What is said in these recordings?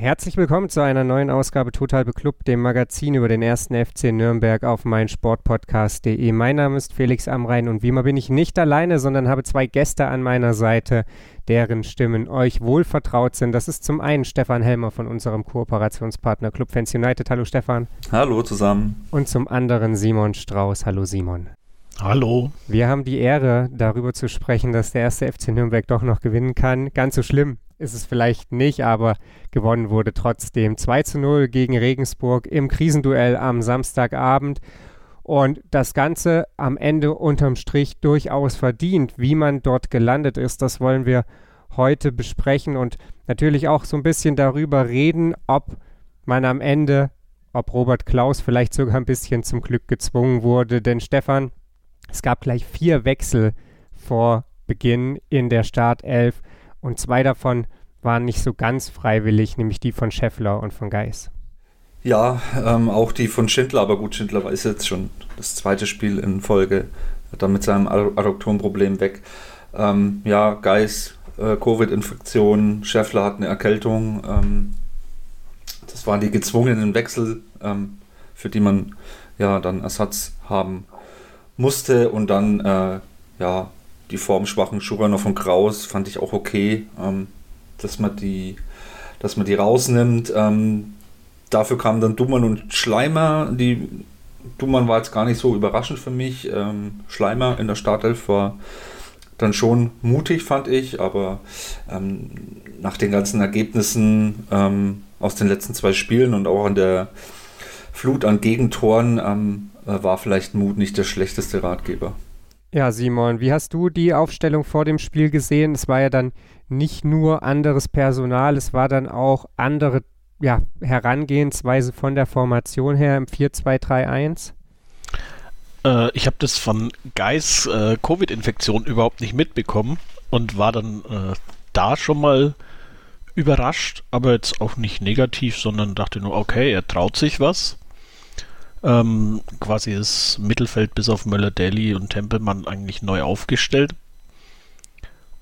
Herzlich willkommen zu einer neuen Ausgabe Total Beklubbt, dem Magazin über den ersten FC Nürnberg auf meinsportpodcast.de. Mein Name ist Felix Amrein und wie immer bin ich nicht alleine, sondern habe zwei Gäste an meiner Seite, deren Stimmen euch wohl vertraut sind. Das ist zum einen Stefan Helmer von unserem Kooperationspartner Club Fans United. Hallo Stefan. Hallo zusammen. Und zum anderen Simon Strauß. Hallo Simon. Hallo. Wir haben die Ehre, darüber zu sprechen, dass der erste FC Nürnberg doch noch gewinnen kann. Ganz so schlimm ist es vielleicht nicht, aber gewonnen wurde trotzdem 2 zu 0 gegen Regensburg im Krisenduell am Samstagabend. Und das Ganze am Ende unterm Strich durchaus verdient. Wie man dort gelandet ist, das wollen wir heute besprechen und natürlich auch so ein bisschen darüber reden, ob man am Ende, ob Robert Klaus vielleicht sogar ein bisschen zum Glück gezwungen wurde. Denn Stefan, es gab gleich vier Wechsel vor Beginn in der Startelf und zwei davon waren nicht so ganz freiwillig, nämlich die von Scheffler und von Geis. Ja, ähm, auch die von Schindler, aber gut, Schindler ist jetzt schon das zweite Spiel in Folge, dann mit seinem Adduktorenproblem weg. Ähm, ja, Geis, äh, Covid-Infektion, Scheffler hat eine Erkältung. Ähm, das waren die gezwungenen Wechsel, ähm, für die man ja dann Ersatz haben musste und dann äh, ja die formschwachen Schuranov und Kraus fand ich auch okay, ähm, dass man die, dass man die rausnimmt. Ähm, dafür kamen dann Dummern und Schleimer. Die Dummern war jetzt gar nicht so überraschend für mich. Ähm, Schleimer in der Startelf war dann schon mutig, fand ich, aber ähm, nach den ganzen Ergebnissen ähm, aus den letzten zwei Spielen und auch an der Flut an Gegentoren ähm, äh, war vielleicht Mut nicht der schlechteste Ratgeber. Ja, Simon, wie hast du die Aufstellung vor dem Spiel gesehen? Es war ja dann nicht nur anderes Personal, es war dann auch andere ja, Herangehensweise von der Formation her im 4-2-3-1. Äh, ich habe das von Geis äh, Covid-Infektion überhaupt nicht mitbekommen und war dann äh, da schon mal überrascht, aber jetzt auch nicht negativ, sondern dachte nur, okay, er traut sich was. Ähm, quasi das Mittelfeld bis auf Möller-Daly und Tempelmann eigentlich neu aufgestellt.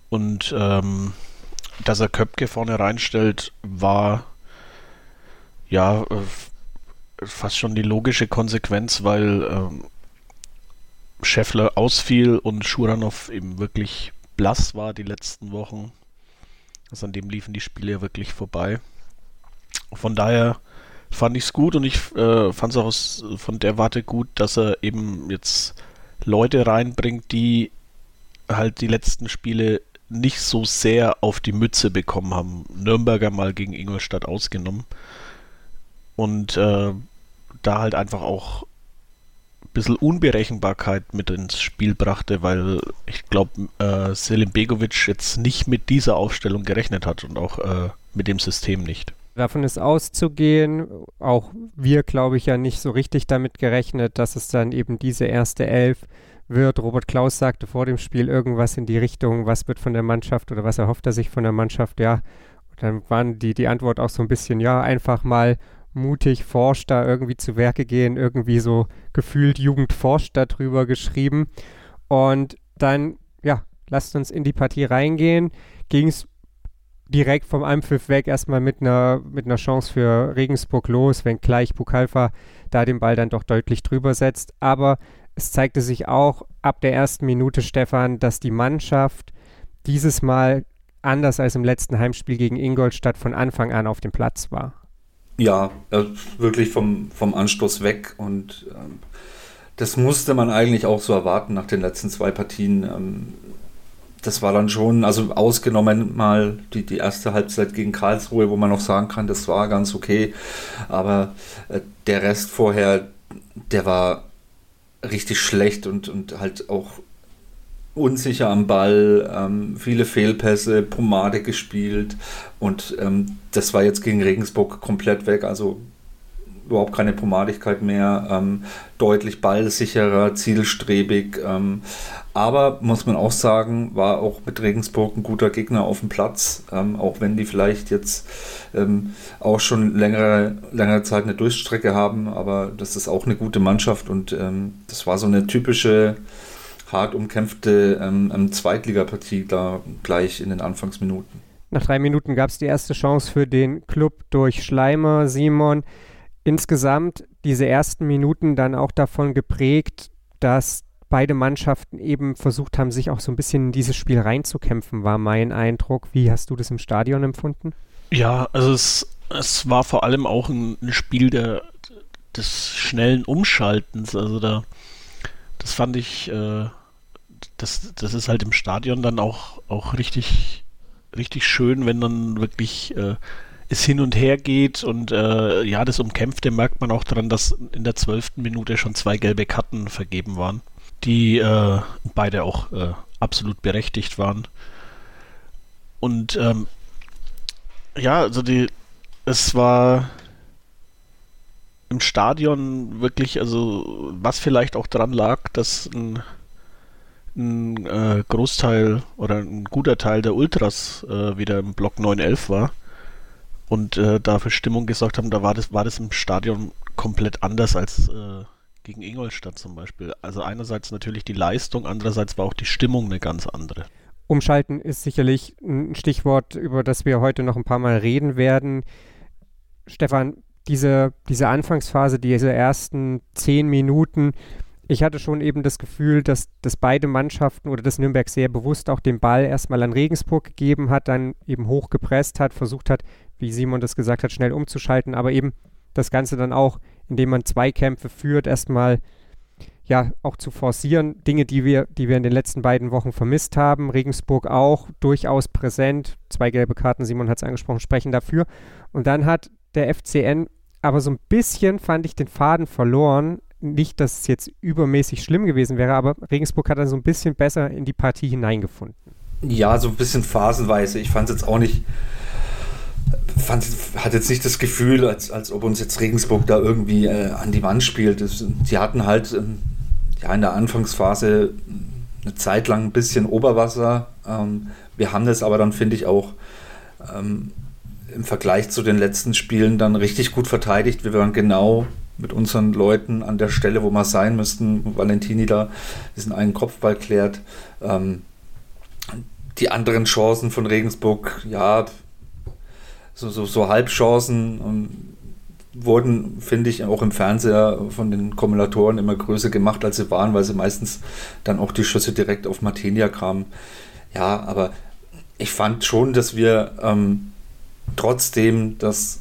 Und ähm, dass er Köpke vorne reinstellt, war ja äh, fast schon die logische Konsequenz, weil ähm, Scheffler ausfiel und Schuranov eben wirklich blass war die letzten Wochen. Also an dem liefen die Spiele wirklich vorbei. Von daher fand ich es gut und ich äh, fand es auch aus, von der Warte gut, dass er eben jetzt Leute reinbringt, die halt die letzten Spiele nicht so sehr auf die Mütze bekommen haben. Nürnberger mal gegen Ingolstadt ausgenommen. Und äh, da halt einfach auch ein bisschen Unberechenbarkeit mit ins Spiel brachte, weil ich glaube, äh, Selim Begovic jetzt nicht mit dieser Aufstellung gerechnet hat und auch äh, mit dem System nicht. Davon ist auszugehen, auch wir, glaube ich, ja nicht so richtig damit gerechnet, dass es dann eben diese erste Elf wird. Robert Klaus sagte vor dem Spiel irgendwas in die Richtung, was wird von der Mannschaft oder was erhofft er sich von der Mannschaft, ja. Und dann waren die, die Antwort auch so ein bisschen, ja, einfach mal mutig forscht da irgendwie zu Werke gehen, irgendwie so gefühlt Jugend forscht darüber geschrieben. Und dann, ja, lasst uns in die Partie reingehen. Ging es direkt vom Anpfiff weg erstmal mit einer, mit einer Chance für Regensburg los, wenn gleich Bukalfa da den Ball dann doch deutlich drüber setzt. Aber es zeigte sich auch ab der ersten Minute, Stefan, dass die Mannschaft dieses Mal anders als im letzten Heimspiel gegen Ingolstadt von Anfang an auf dem Platz war. Ja, äh, wirklich vom, vom Anstoß weg und ähm, das musste man eigentlich auch so erwarten nach den letzten zwei Partien. Ähm, das war dann schon, also ausgenommen mal die, die erste Halbzeit gegen Karlsruhe, wo man noch sagen kann, das war ganz okay. Aber äh, der Rest vorher, der war richtig schlecht und, und halt auch unsicher am Ball, ähm, viele Fehlpässe, Pomade gespielt und ähm, das war jetzt gegen Regensburg komplett weg. Also überhaupt keine Pomadigkeit mehr, ähm, deutlich ballsicherer, zielstrebig. Ähm, aber muss man auch sagen, war auch mit Regensburg ein guter Gegner auf dem Platz, ähm, auch wenn die vielleicht jetzt ähm, auch schon längere, längere Zeit eine Durchstrecke haben, aber das ist auch eine gute Mannschaft und ähm, das war so eine typische hart umkämpfte ähm, Zweitligapartie da gleich in den Anfangsminuten. Nach drei Minuten gab es die erste Chance für den Club durch Schleimer, Simon. Insgesamt diese ersten Minuten dann auch davon geprägt, dass beide Mannschaften eben versucht haben, sich auch so ein bisschen in dieses Spiel reinzukämpfen, war mein Eindruck. Wie hast du das im Stadion empfunden? Ja, also es, es war vor allem auch ein, Spiel der, des schnellen Umschaltens. Also da, das fand ich, äh, das, das ist halt im Stadion dann auch, auch richtig, richtig schön, wenn dann wirklich äh, es hin und her geht und äh, ja, das Umkämpfte merkt man auch daran, dass in der zwölften Minute schon zwei gelbe Karten vergeben waren, die äh, beide auch äh, absolut berechtigt waren. Und ähm, ja, also die, es war im Stadion wirklich, also was vielleicht auch daran lag, dass ein ein äh, Großteil oder ein guter Teil der Ultras äh, wieder im Block 911 war und äh, da für Stimmung gesorgt haben, da war das, war das im Stadion komplett anders als äh, gegen Ingolstadt zum Beispiel. Also einerseits natürlich die Leistung, andererseits war auch die Stimmung eine ganz andere. Umschalten ist sicherlich ein Stichwort, über das wir heute noch ein paar Mal reden werden. Stefan, diese, diese Anfangsphase, diese ersten zehn Minuten, ich hatte schon eben das Gefühl, dass, dass beide Mannschaften oder dass Nürnberg sehr bewusst auch den Ball erstmal an Regensburg gegeben hat, dann eben hochgepresst hat, versucht hat, wie Simon das gesagt hat, schnell umzuschalten, aber eben das Ganze dann auch, indem man Zweikämpfe führt, erstmal ja auch zu forcieren. Dinge, die wir, die wir in den letzten beiden Wochen vermisst haben. Regensburg auch durchaus präsent. Zwei gelbe Karten, Simon hat es angesprochen, sprechen dafür. Und dann hat der FCN aber so ein bisschen, fand ich, den Faden verloren nicht, dass es jetzt übermäßig schlimm gewesen wäre, aber Regensburg hat dann so ein bisschen besser in die Partie hineingefunden. Ja, so ein bisschen phasenweise. Ich fand es jetzt auch nicht, fand, hat jetzt nicht das Gefühl, als, als ob uns jetzt Regensburg da irgendwie äh, an die Wand spielt. Das, die hatten halt ähm, ja, in der Anfangsphase eine Zeit lang ein bisschen Oberwasser. Ähm, wir haben das aber dann, finde ich, auch ähm, im Vergleich zu den letzten Spielen dann richtig gut verteidigt. Wir waren genau mit unseren Leuten an der Stelle, wo wir sein müssten. Valentini da diesen einen Kopfball klärt. Ähm, die anderen Chancen von Regensburg, ja, so, so, so Halbchancen um, wurden, finde ich, auch im Fernseher von den Kumulatoren immer größer gemacht, als sie waren, weil sie meistens dann auch die Schüsse direkt auf Martinia kamen. Ja, aber ich fand schon, dass wir ähm, trotzdem das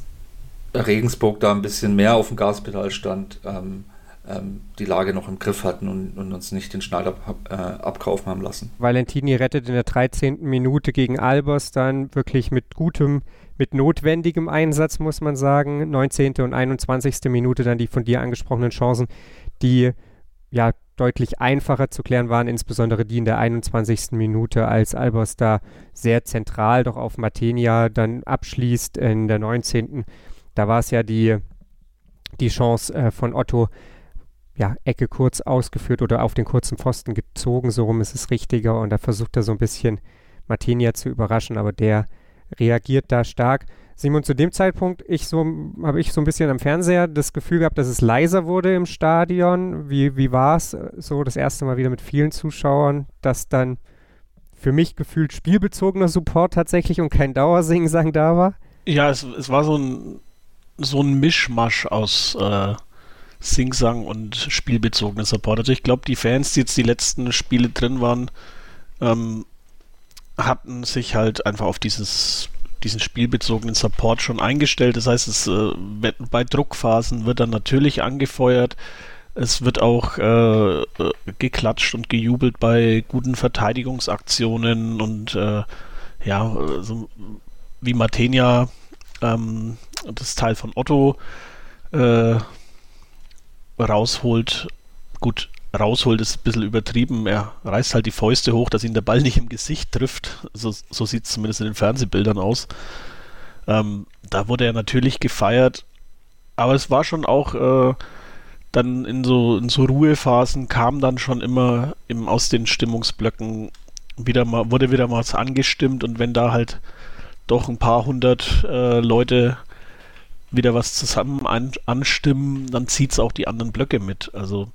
Regensburg da ein bisschen mehr auf dem Gaspedal stand, ähm, ähm, die Lage noch im Griff hatten und, und uns nicht den Schneider äh, abkaufen haben lassen. Valentini rettet in der 13. Minute gegen Albers dann wirklich mit gutem, mit notwendigem Einsatz, muss man sagen. 19. und 21. Minute dann die von dir angesprochenen Chancen, die ja deutlich einfacher zu klären waren, insbesondere die in der 21. Minute, als Albers da sehr zentral doch auf Matenia dann abschließt in der 19. Da war es ja die, die Chance äh, von Otto, ja, Ecke kurz ausgeführt oder auf den kurzen Pfosten gezogen, so rum ist es richtiger. Und da versucht er so ein bisschen Martinia zu überraschen, aber der reagiert da stark. Simon, zu dem Zeitpunkt ich so, habe ich so ein bisschen am Fernseher das Gefühl gehabt, dass es leiser wurde im Stadion. Wie, wie war es äh, so das erste Mal wieder mit vielen Zuschauern, dass dann für mich gefühlt spielbezogener Support tatsächlich und kein Dauersingsang da war? Ja, es, es war so ein so ein Mischmasch aus äh, Singsang und spielbezogenen Support. Also ich glaube, die Fans, die jetzt die letzten Spiele drin waren, ähm, hatten sich halt einfach auf dieses diesen spielbezogenen Support schon eingestellt. Das heißt, es, äh, bei Druckphasen wird dann natürlich angefeuert. Es wird auch äh, geklatscht und gejubelt bei guten Verteidigungsaktionen und äh, ja, so wie Matenia ähm, das Teil von Otto äh, rausholt. Gut, rausholt ist ein bisschen übertrieben. Er reißt halt die Fäuste hoch, dass ihn der Ball nicht im Gesicht trifft. So, so sieht es zumindest in den Fernsehbildern aus. Ähm, da wurde er natürlich gefeiert. aber es war schon auch äh, dann in so, in so Ruhephasen kam dann schon immer im, aus den Stimmungsblöcken wieder mal, wurde wieder mal was angestimmt und wenn da halt doch ein paar hundert äh, Leute wieder was zusammen an, anstimmen, dann zieht es auch die anderen Blöcke mit. Also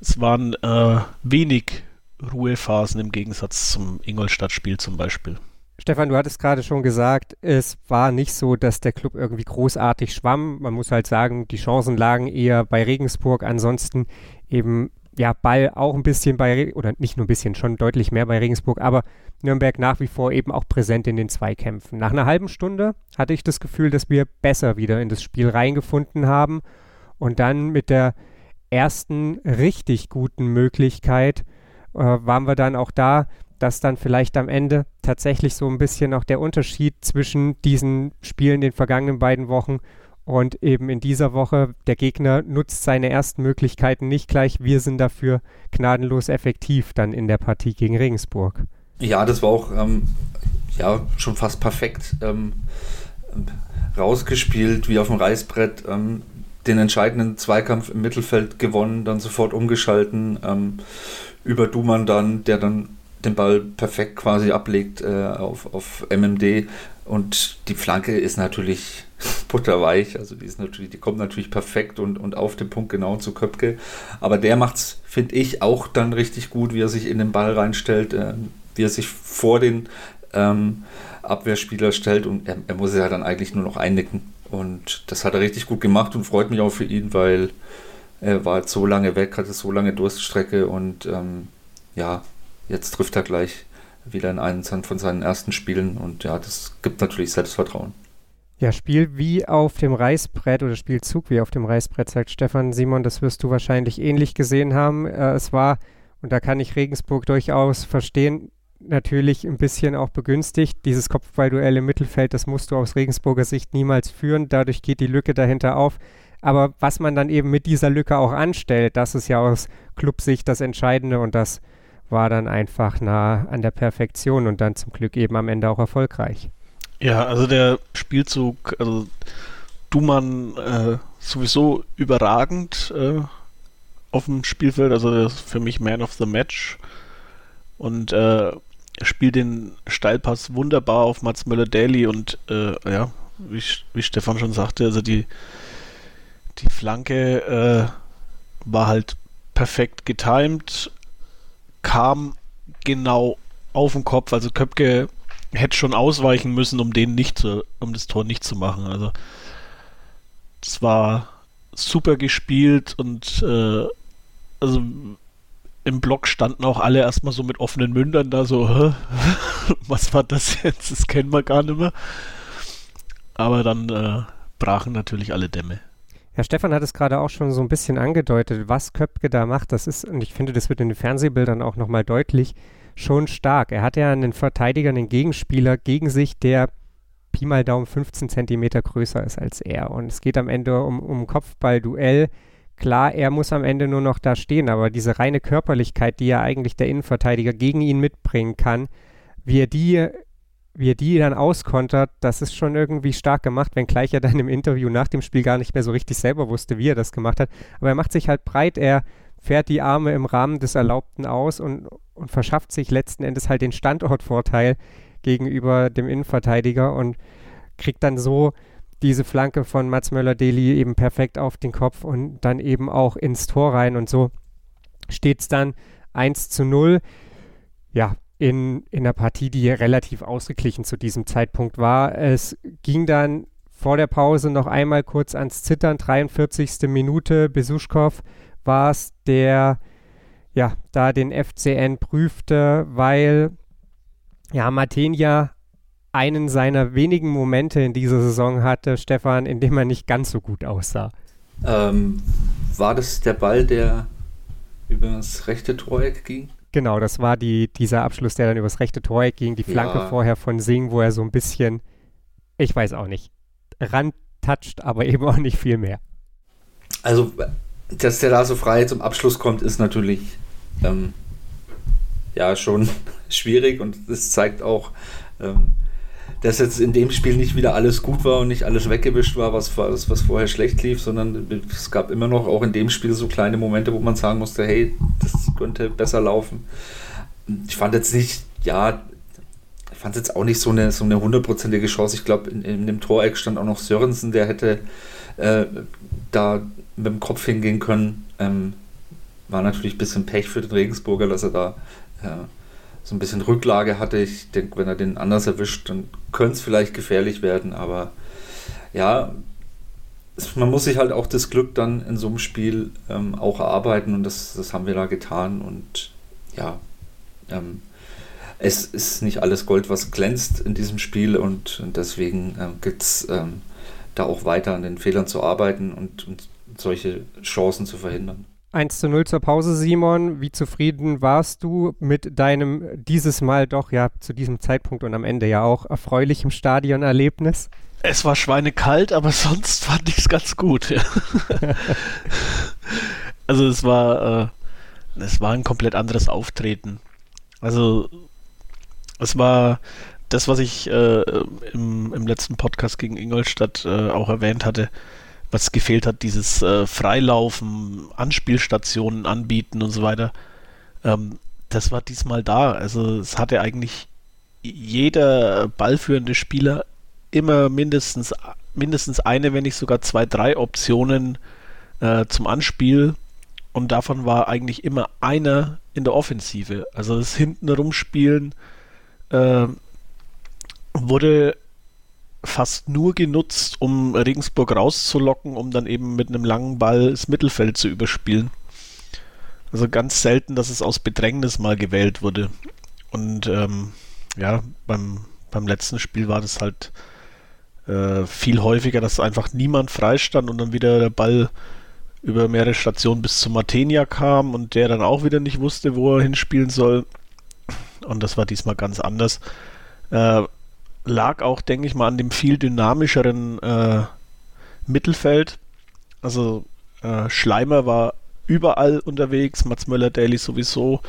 es waren äh, wenig Ruhephasen im Gegensatz zum Ingolstadt-Spiel zum Beispiel. Stefan, du hattest gerade schon gesagt, es war nicht so, dass der Club irgendwie großartig schwamm. Man muss halt sagen, die Chancen lagen eher bei Regensburg. Ansonsten eben ja, Ball auch ein bisschen bei, oder nicht nur ein bisschen, schon deutlich mehr bei Regensburg, aber Nürnberg nach wie vor eben auch präsent in den Zweikämpfen. Nach einer halben Stunde hatte ich das Gefühl, dass wir besser wieder in das Spiel reingefunden haben und dann mit der ersten richtig guten Möglichkeit äh, waren wir dann auch da, dass dann vielleicht am Ende tatsächlich so ein bisschen auch der Unterschied zwischen diesen Spielen den vergangenen beiden Wochen und eben in dieser Woche, der Gegner nutzt seine ersten Möglichkeiten nicht gleich. Wir sind dafür gnadenlos effektiv dann in der Partie gegen Regensburg. Ja, das war auch ähm, ja, schon fast perfekt ähm, rausgespielt, wie auf dem Reißbrett. Ähm, den entscheidenden Zweikampf im Mittelfeld gewonnen, dann sofort umgeschalten. Ähm, über Duman dann, der dann den Ball perfekt quasi ablegt äh, auf, auf MMD. Und die Flanke ist natürlich butterweich. Also die ist natürlich, die kommt natürlich perfekt und, und auf den Punkt genau zu Köpke. Aber der macht es, finde ich, auch dann richtig gut, wie er sich in den Ball reinstellt, äh, wie er sich vor den ähm, Abwehrspieler stellt und er, er muss ja dann eigentlich nur noch einnicken. Und das hat er richtig gut gemacht und freut mich auch für ihn, weil er war so lange weg, hatte so lange Durststrecke und ähm, ja, jetzt trifft er gleich wieder in einen von seinen ersten Spielen und ja, das gibt natürlich Selbstvertrauen. Ja, Spiel wie auf dem Reißbrett oder Spielzug wie auf dem Reißbrett, sagt Stefan Simon, das wirst du wahrscheinlich ähnlich gesehen haben. Äh, es war, und da kann ich Regensburg durchaus verstehen, natürlich ein bisschen auch begünstigt. Dieses Kopfballduell im Mittelfeld, das musst du aus Regensburger Sicht niemals führen. Dadurch geht die Lücke dahinter auf. Aber was man dann eben mit dieser Lücke auch anstellt, das ist ja aus Clubsicht das Entscheidende und das war dann einfach nah an der Perfektion und dann zum Glück eben am Ende auch erfolgreich. Ja, also der Spielzug, also Dumann äh, sowieso überragend äh, auf dem Spielfeld, also für mich Man of the Match und äh, spielt den Steilpass wunderbar auf Mats Möller-Daly und äh, ja, wie, wie Stefan schon sagte, also die, die Flanke äh, war halt perfekt getimed, kam genau auf den Kopf, also Köpke hätte schon ausweichen müssen, um den nicht zu, um das Tor nicht zu machen. Also es war super gespielt und äh, also im Block standen auch alle erstmal so mit offenen Mündern da so, Hä? was war das jetzt? Das kennen wir gar nicht mehr. Aber dann äh, brachen natürlich alle Dämme. Ja, Stefan hat es gerade auch schon so ein bisschen angedeutet, was Köpke da macht. Das ist, und ich finde, das wird in den Fernsehbildern auch nochmal deutlich, schon stark. Er hat ja einen Verteidiger, einen Gegenspieler gegen sich, der Pi mal Daumen 15 Zentimeter größer ist als er. Und es geht am Ende um, um Kopfball-Duell. Klar, er muss am Ende nur noch da stehen, aber diese reine Körperlichkeit, die ja eigentlich der Innenverteidiger gegen ihn mitbringen kann, wie er die, wie er die dann auskontert, das ist schon irgendwie stark gemacht, wenngleich er dann im Interview nach dem Spiel gar nicht mehr so richtig selber wusste, wie er das gemacht hat. Aber er macht sich halt breit, er fährt die Arme im Rahmen des Erlaubten aus und, und verschafft sich letzten Endes halt den Standortvorteil gegenüber dem Innenverteidiger und kriegt dann so diese Flanke von Mats Möller-Deli eben perfekt auf den Kopf und dann eben auch ins Tor rein und so steht es dann 1 zu 0. Ja, in, in einer Partie, die relativ ausgeglichen zu diesem Zeitpunkt war. Es ging dann vor der Pause noch einmal kurz ans Zittern, 43. Minute. Besuschkow war es, der ja da den FCN prüfte, weil ja Martenia einen seiner wenigen Momente in dieser Saison hatte, Stefan, in dem er nicht ganz so gut aussah. Ähm, war das der Ball, der über das rechte Toreck ging? Genau, das war die, dieser Abschluss, der dann übers rechte Toreck ging. Die Flanke ja. vorher von Singh, wo er so ein bisschen, ich weiß auch nicht, randtatscht, aber eben auch nicht viel mehr. Also dass der da so frei zum Abschluss kommt, ist natürlich ähm, ja schon schwierig und es zeigt auch, ähm, dass jetzt in dem Spiel nicht wieder alles gut war und nicht alles weggewischt war, was, was, was vorher schlecht lief, sondern es gab immer noch auch in dem Spiel so kleine Momente, wo man sagen musste, hey, das könnte besser laufen. Ich fand jetzt nicht, ja, ich fand jetzt auch nicht so eine so eine hundertprozentige Chance. Ich glaube, in, in, dem Toreck stand auch noch Sörensen, der hätte äh, da mit dem Kopf hingehen können. Ähm, war natürlich ein bisschen Pech für den Regensburger, dass er da äh, so ein bisschen Rücklage hatte. Ich denke, wenn er den anders erwischt, dann könnte es vielleicht gefährlich werden. Aber ja, man muss sich halt auch das Glück dann in so einem Spiel ähm, auch erarbeiten und das, das haben wir da getan. Und ja, ähm, es ist nicht alles Gold, was glänzt in diesem Spiel und, und deswegen ähm, gibt es ähm, da auch weiter an den Fehlern zu arbeiten und, und solche Chancen zu verhindern. 1 zu 0 zur Pause, Simon. Wie zufrieden warst du mit deinem dieses Mal doch ja zu diesem Zeitpunkt und am Ende ja auch erfreulichem Stadionerlebnis? Es war schweinekalt, aber sonst fand ich es ganz gut. Ja. also es war, äh, es war ein komplett anderes Auftreten. Also es war das, was ich äh, im, im letzten Podcast gegen Ingolstadt äh, auch erwähnt hatte was gefehlt hat, dieses äh, Freilaufen, Anspielstationen anbieten und so weiter. Ähm, das war diesmal da. Also es hatte eigentlich jeder ballführende Spieler immer mindestens, mindestens eine, wenn nicht sogar zwei, drei Optionen äh, zum Anspiel. Und davon war eigentlich immer einer in der Offensive. Also das Hintenrumspielen äh, wurde fast nur genutzt, um Regensburg rauszulocken, um dann eben mit einem langen Ball das Mittelfeld zu überspielen. Also ganz selten, dass es aus Bedrängnis mal gewählt wurde. Und ähm, ja, beim, beim letzten Spiel war das halt äh, viel häufiger, dass einfach niemand freistand und dann wieder der Ball über mehrere Stationen bis zu Matenia kam und der dann auch wieder nicht wusste, wo er hinspielen soll. Und das war diesmal ganz anders. Äh, lag auch, denke ich mal, an dem viel dynamischeren äh, Mittelfeld. Also äh, Schleimer war überall unterwegs, Mats Möller-Daly sowieso.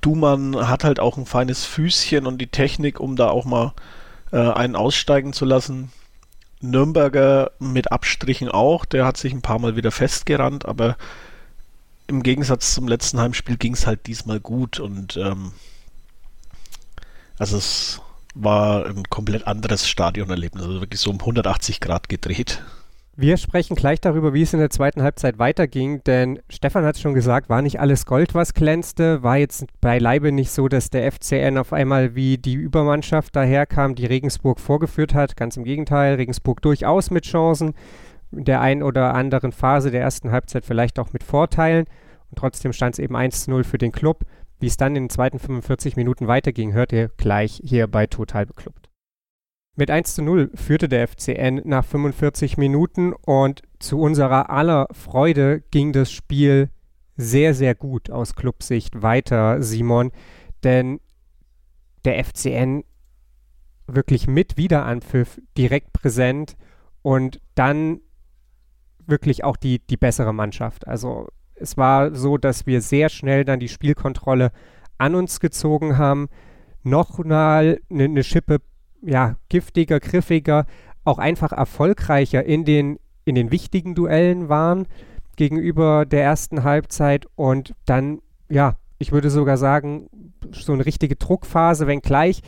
Dumann hat halt auch ein feines Füßchen und die Technik, um da auch mal äh, einen aussteigen zu lassen. Nürnberger mit Abstrichen auch, der hat sich ein paar Mal wieder festgerannt, aber im Gegensatz zum letzten Heimspiel ging es halt diesmal gut und ähm, also es war ein komplett anderes Stadionerlebnis, also wirklich so um 180 Grad gedreht. Wir sprechen gleich darüber, wie es in der zweiten Halbzeit weiterging, denn Stefan hat es schon gesagt, war nicht alles Gold, was glänzte, war jetzt beileibe nicht so, dass der FCN auf einmal wie die Übermannschaft daherkam, die Regensburg vorgeführt hat. Ganz im Gegenteil, Regensburg durchaus mit Chancen, in der einen oder anderen Phase der ersten Halbzeit vielleicht auch mit Vorteilen. Und trotzdem stand es eben 1-0 für den Club. Wie es dann in den zweiten 45 Minuten weiterging, hört ihr gleich hier bei Total Beklubbt. Mit 1 zu 0 führte der FCN nach 45 Minuten und zu unserer aller Freude ging das Spiel sehr, sehr gut aus Clubsicht weiter, Simon. Denn der FCN wirklich mit Wiederanpfiff direkt präsent und dann wirklich auch die, die bessere Mannschaft. Also es war so, dass wir sehr schnell dann die Spielkontrolle an uns gezogen haben, noch mal eine ne Schippe ja, giftiger, griffiger, auch einfach erfolgreicher in den, in den wichtigen Duellen waren gegenüber der ersten Halbzeit und dann, ja, ich würde sogar sagen, so eine richtige Druckphase, wenngleich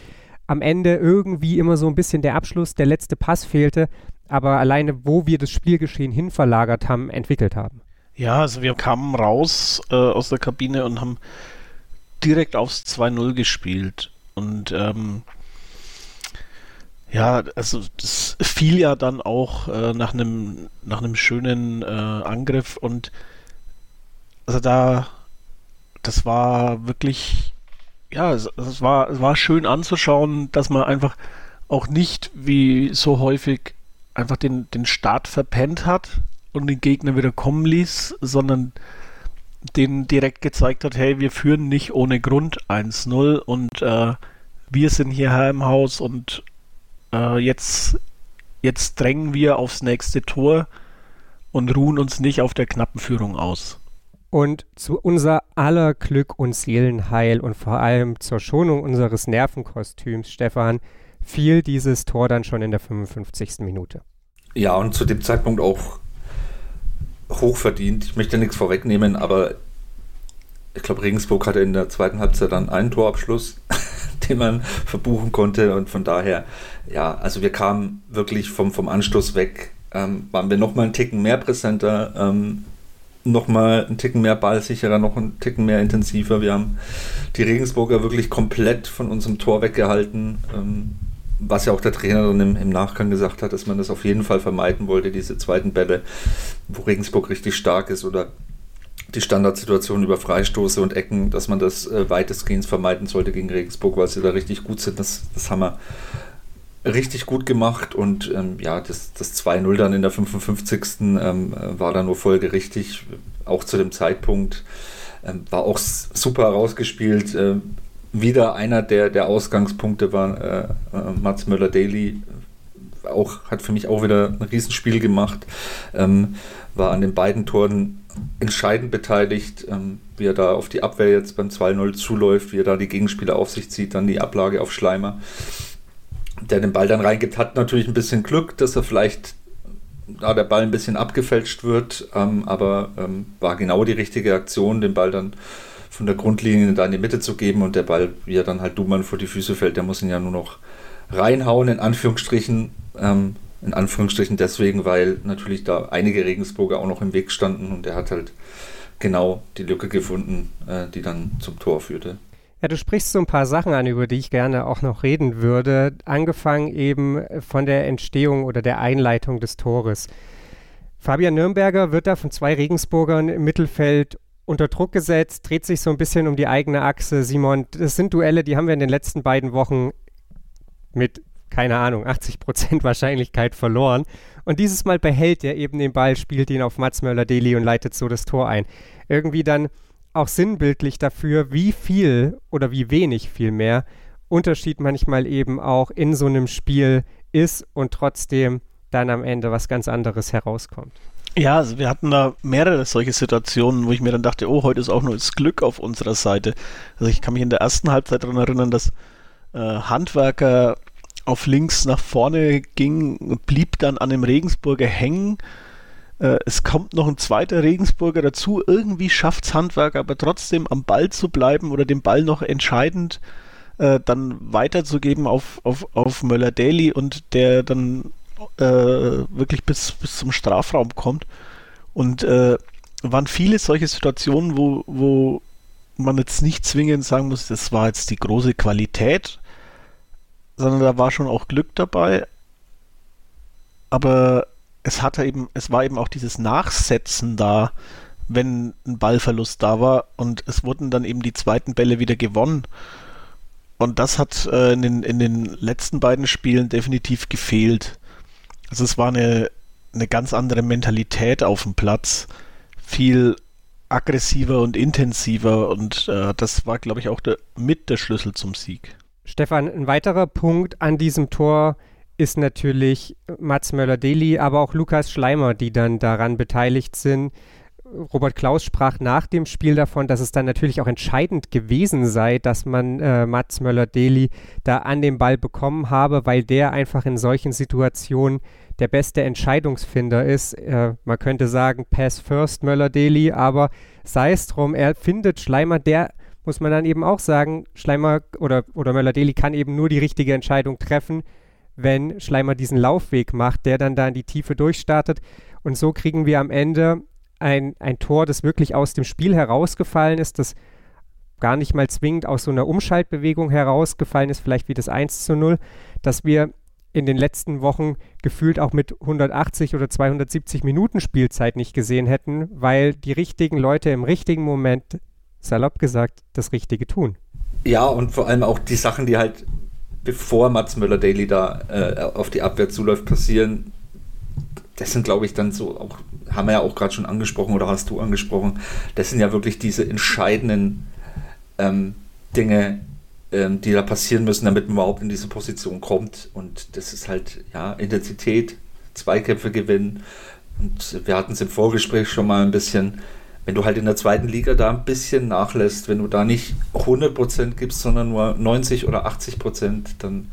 am Ende irgendwie immer so ein bisschen der Abschluss, der letzte Pass fehlte, aber alleine, wo wir das Spielgeschehen hinverlagert haben, entwickelt haben. Ja, also wir kamen raus äh, aus der Kabine und haben direkt aufs 2-0 gespielt. Und ähm, ja, also das fiel ja dann auch äh, nach einem nach einem schönen äh, Angriff und also da das war wirklich ja, es, es, war es war schön anzuschauen, dass man einfach auch nicht wie so häufig einfach den den Start verpennt hat, und den Gegner wieder kommen ließ, sondern denen direkt gezeigt hat, hey, wir führen nicht ohne Grund 1-0 und äh, wir sind hier im Haus und äh, jetzt, jetzt drängen wir aufs nächste Tor und ruhen uns nicht auf der knappen Führung aus. Und zu unser aller Glück und Seelenheil und vor allem zur Schonung unseres Nervenkostüms, Stefan, fiel dieses Tor dann schon in der 55. Minute. Ja, und zu dem Zeitpunkt auch hochverdient. Ich möchte nichts vorwegnehmen, aber ich glaube, Regensburg hatte in der zweiten Halbzeit dann einen Torabschluss, den man verbuchen konnte. Und von daher, ja, also wir kamen wirklich vom, vom Anstoß weg. Ähm, waren wir nochmal einen Ticken mehr präsenter, ähm, nochmal einen Ticken mehr ballsicherer, noch einen Ticken mehr intensiver. Wir haben die Regensburger wirklich komplett von unserem Tor weggehalten. Ähm, was ja auch der Trainer dann im, im, Nachgang gesagt hat, dass man das auf jeden Fall vermeiden wollte, diese zweiten Bälle, wo Regensburg richtig stark ist oder die Standardsituation über Freistoße und Ecken, dass man das äh, weitestgehend vermeiden sollte gegen Regensburg, weil sie da richtig gut sind. Das, das haben wir richtig gut gemacht und ähm, ja, das, das 2-0 dann in der 55. Ähm, war dann nur folgerichtig, auch zu dem Zeitpunkt. Ähm, war auch super rausgespielt. Ähm, wieder einer der, der Ausgangspunkte war äh, äh, Mats Möller-Daly. Auch, hat für mich auch wieder ein Riesenspiel gemacht. Ähm, war an den beiden Toren entscheidend beteiligt, ähm, wie er da auf die Abwehr jetzt beim 2-0 zuläuft, wie er da die Gegenspieler auf sich zieht, dann die Ablage auf Schleimer, der den Ball dann reingeht, hat natürlich ein bisschen Glück, dass er vielleicht da der Ball ein bisschen abgefälscht wird, ähm, aber ähm, war genau die richtige Aktion, den Ball dann von der Grundlinie da in die Mitte zu geben und der Ball, wie er dann halt Dumann vor die Füße fällt, der muss ihn ja nur noch reinhauen, in Anführungsstrichen. Ähm, in Anführungsstrichen deswegen, weil natürlich da einige Regensburger auch noch im Weg standen und er hat halt genau die Lücke gefunden, äh, die dann zum Tor führte. Ja, du sprichst so ein paar Sachen an, über die ich gerne auch noch reden würde. Angefangen eben von der Entstehung oder der Einleitung des Tores. Fabian Nürnberger wird da von zwei Regensburgern im Mittelfeld unter Druck gesetzt, dreht sich so ein bisschen um die eigene Achse. Simon, das sind Duelle, die haben wir in den letzten beiden Wochen mit keine Ahnung, 80% Wahrscheinlichkeit verloren. Und dieses Mal behält er eben den Ball, spielt ihn auf Mats Möller-Deli und leitet so das Tor ein. Irgendwie dann auch sinnbildlich dafür, wie viel oder wie wenig vielmehr Unterschied manchmal eben auch in so einem Spiel ist und trotzdem dann am Ende was ganz anderes herauskommt. Ja, also wir hatten da mehrere solche Situationen, wo ich mir dann dachte, oh, heute ist auch nur das Glück auf unserer Seite. Also ich kann mich in der ersten Halbzeit daran erinnern, dass äh, Handwerker auf links nach vorne ging, blieb dann an dem Regensburger hängen. Äh, es kommt noch ein zweiter Regensburger dazu. Irgendwie schafft es Handwerk aber trotzdem am Ball zu bleiben oder den Ball noch entscheidend äh, dann weiterzugeben auf, auf, auf Möller-Daly und der dann äh, wirklich bis, bis zum Strafraum kommt. Und äh, waren viele solche Situationen, wo, wo man jetzt nicht zwingend sagen muss, das war jetzt die große Qualität sondern da war schon auch Glück dabei. Aber es hatte eben, es war eben auch dieses Nachsetzen da, wenn ein Ballverlust da war und es wurden dann eben die zweiten Bälle wieder gewonnen. Und das hat äh, in, den, in den letzten beiden Spielen definitiv gefehlt. Also es war eine, eine ganz andere Mentalität auf dem Platz. Viel aggressiver und intensiver und äh, das war, glaube ich, auch der, mit der Schlüssel zum Sieg. Stefan, ein weiterer Punkt an diesem Tor ist natürlich Mats Möller-Deli, aber auch Lukas Schleimer, die dann daran beteiligt sind. Robert Klaus sprach nach dem Spiel davon, dass es dann natürlich auch entscheidend gewesen sei, dass man äh, Mats Möller-Deli da an den Ball bekommen habe, weil der einfach in solchen Situationen der beste Entscheidungsfinder ist. Äh, man könnte sagen, Pass First Möller-Deli, aber sei es drum, er findet Schleimer, der muss man dann eben auch sagen, Schleimer oder, oder Möller-Deli kann eben nur die richtige Entscheidung treffen, wenn Schleimer diesen Laufweg macht, der dann da in die Tiefe durchstartet. Und so kriegen wir am Ende ein, ein Tor, das wirklich aus dem Spiel herausgefallen ist, das gar nicht mal zwingend aus so einer Umschaltbewegung herausgefallen ist, vielleicht wie das 1 zu 0, dass wir in den letzten Wochen gefühlt auch mit 180 oder 270 Minuten Spielzeit nicht gesehen hätten, weil die richtigen Leute im richtigen Moment salopp gesagt, das Richtige tun. Ja, und vor allem auch die Sachen, die halt bevor Mats Möller-Daly da äh, auf die Abwehr zuläuft, passieren. Das sind, glaube ich, dann so, auch, haben wir ja auch gerade schon angesprochen oder hast du angesprochen, das sind ja wirklich diese entscheidenden ähm, Dinge, ähm, die da passieren müssen, damit man überhaupt in diese Position kommt. Und das ist halt, ja, Intensität, Zweikämpfe gewinnen. Und wir hatten es im Vorgespräch schon mal ein bisschen wenn du halt in der zweiten Liga da ein bisschen nachlässt, wenn du da nicht 100% gibst, sondern nur 90 oder 80%, dann,